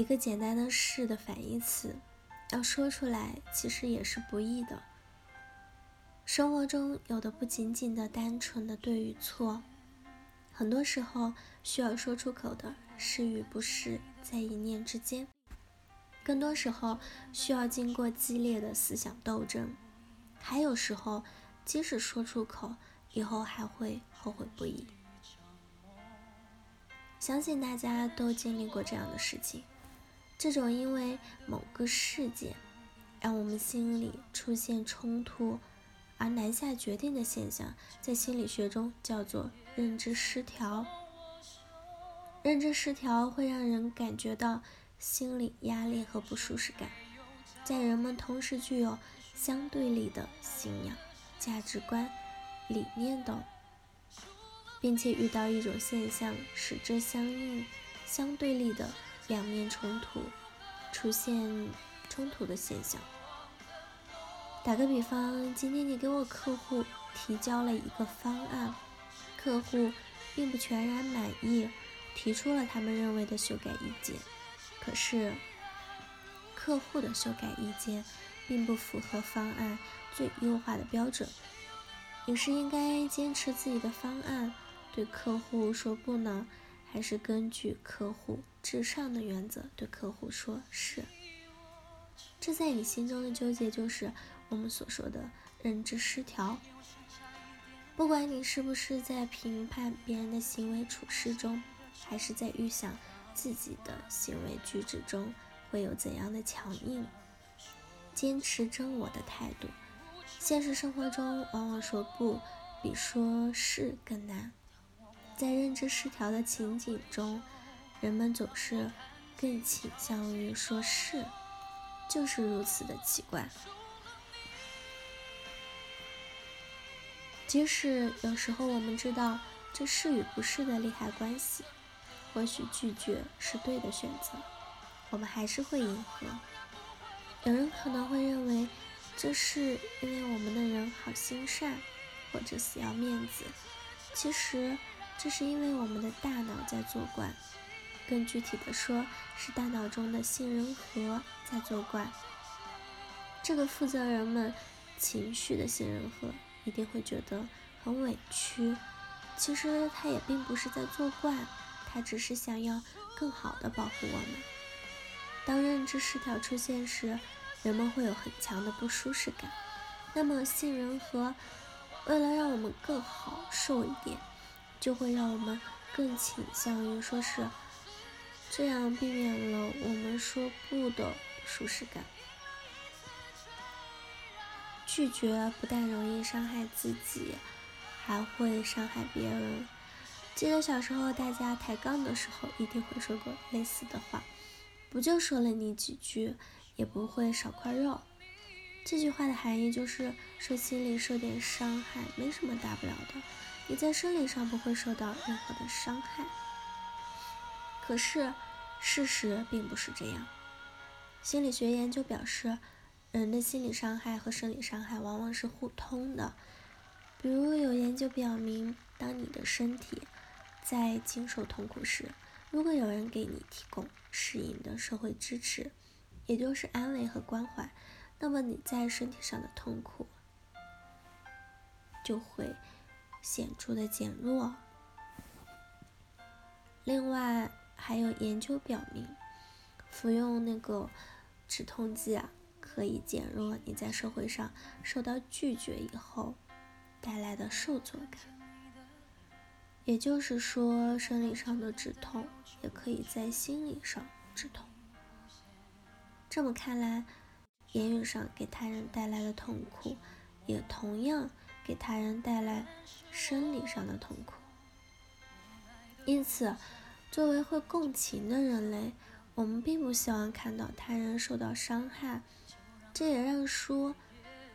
一个简单的“是”的反义词，要说出来其实也是不易的。生活中有的不仅仅的单纯的对与错，很多时候需要说出口的是与不是，在一念之间。更多时候需要经过激烈的思想斗争，还有时候即使说出口，以后还会后悔不已。相信大家都经历过这样的事情，这种因为某个事件让我们心里出现冲突而难下决定的现象，在心理学中叫做认知失调。认知失调会让人感觉到。心理压力和不舒适感，在人们同时具有相对立的信仰、价值观、理念等，并且遇到一种现象，使这相应、相对立的两面冲突，出现冲突的现象。打个比方，今天你给我客户提交了一个方案，客户并不全然满意，提出了他们认为的修改意见。可是，客户的修改意见并不符合方案最优化的标准。你是应该坚持自己的方案，对客户说不呢，还是根据客户至上的原则对客户说是？这在你心中的纠结，就是我们所说的认知失调。不管你是不是在评判别人的行为处事中，还是在预想。自己的行为举止中会有怎样的强硬、坚持真我的态度？现实生活中，往往说不比说是更难。在认知失调的情景中，人们总是更倾向于说是，就是如此的奇怪。即使有时候我们知道这是与不是的利害关系。或许拒绝是对的选择，我们还是会迎合。有人可能会认为，这是因为我们的人好心善，或者死要面子。其实，这是因为我们的大脑在作怪。更具体的说，是大脑中的杏仁核在作怪。这个负责人们情绪的杏仁核一定会觉得很委屈。其实，他也并不是在作怪。他只是想要更好的保护我们。当认知失调出现时，人们会有很强的不舒适感。那么杏仁核为了让我们更好受一点，就会让我们更倾向于说是，这样避免了我们说不的舒适感。拒绝不但容易伤害自己，还会伤害别人。记得小时候大家抬杠的时候，一定会说过类似的话，不就说了你几句，也不会少块肉。这句话的含义就是说心里受点伤害没什么大不了的，你在生理上不会受到任何的伤害。可是事实并不是这样。心理学研究表示，人的心理伤害和生理伤害往往是互通的。比如有研究表明，当你的身体在经受痛苦时，如果有人给你提供适应的社会支持，也就是安慰和关怀，那么你在身体上的痛苦就会显著的减弱。另外，还有研究表明，服用那个止痛剂啊，可以减弱你在社会上受到拒绝以后带来的受挫感。也就是说，生理上的止痛也可以在心理上止痛。这么看来，言语上给他人带来的痛苦，也同样给他人带来生理上的痛苦。因此，作为会共情的人类，我们并不希望看到他人受到伤害。这也让说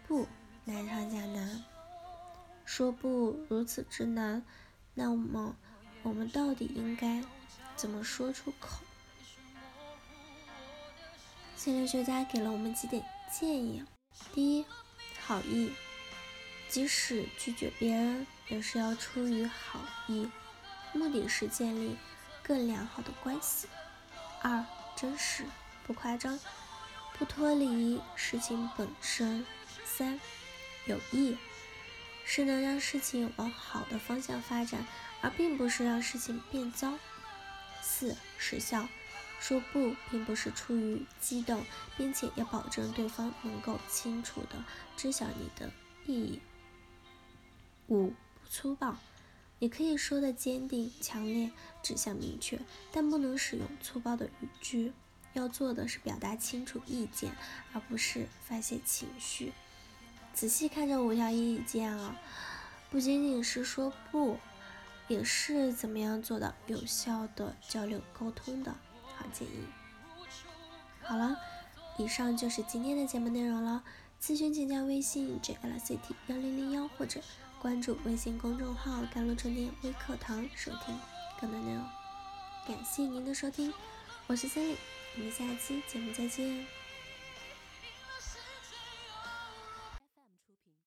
不难上加难。说不如此之难。那么，我们到底应该怎么说出口？心理学家给了我们几点建议：第一，好意，即使拒绝别人，也是要出于好意，目的是建立更良好的关系；二，真实，不夸张，不脱离事情本身。三，有益，是能让事情往好的方向发展，而并不是让事情变糟。四，时效，说不并不是出于激动，并且要保证对方能够清楚的知晓你的意义。五，粗暴。你可以说的坚定、强烈、指向明确，但不能使用粗暴的语句。要做的是表达清楚意见，而不是发泄情绪。仔细看这五条意见啊，不仅仅是说不，也是怎么样做到有效的交流沟通的好建议。好了，以上就是今天的节目内容了。咨询请加微信 jlct 幺零零幺或者。关注微信公众号“甘露春天微课堂”，收听更多内容。感谢您的收听，我是森 y 我们下期节目再见。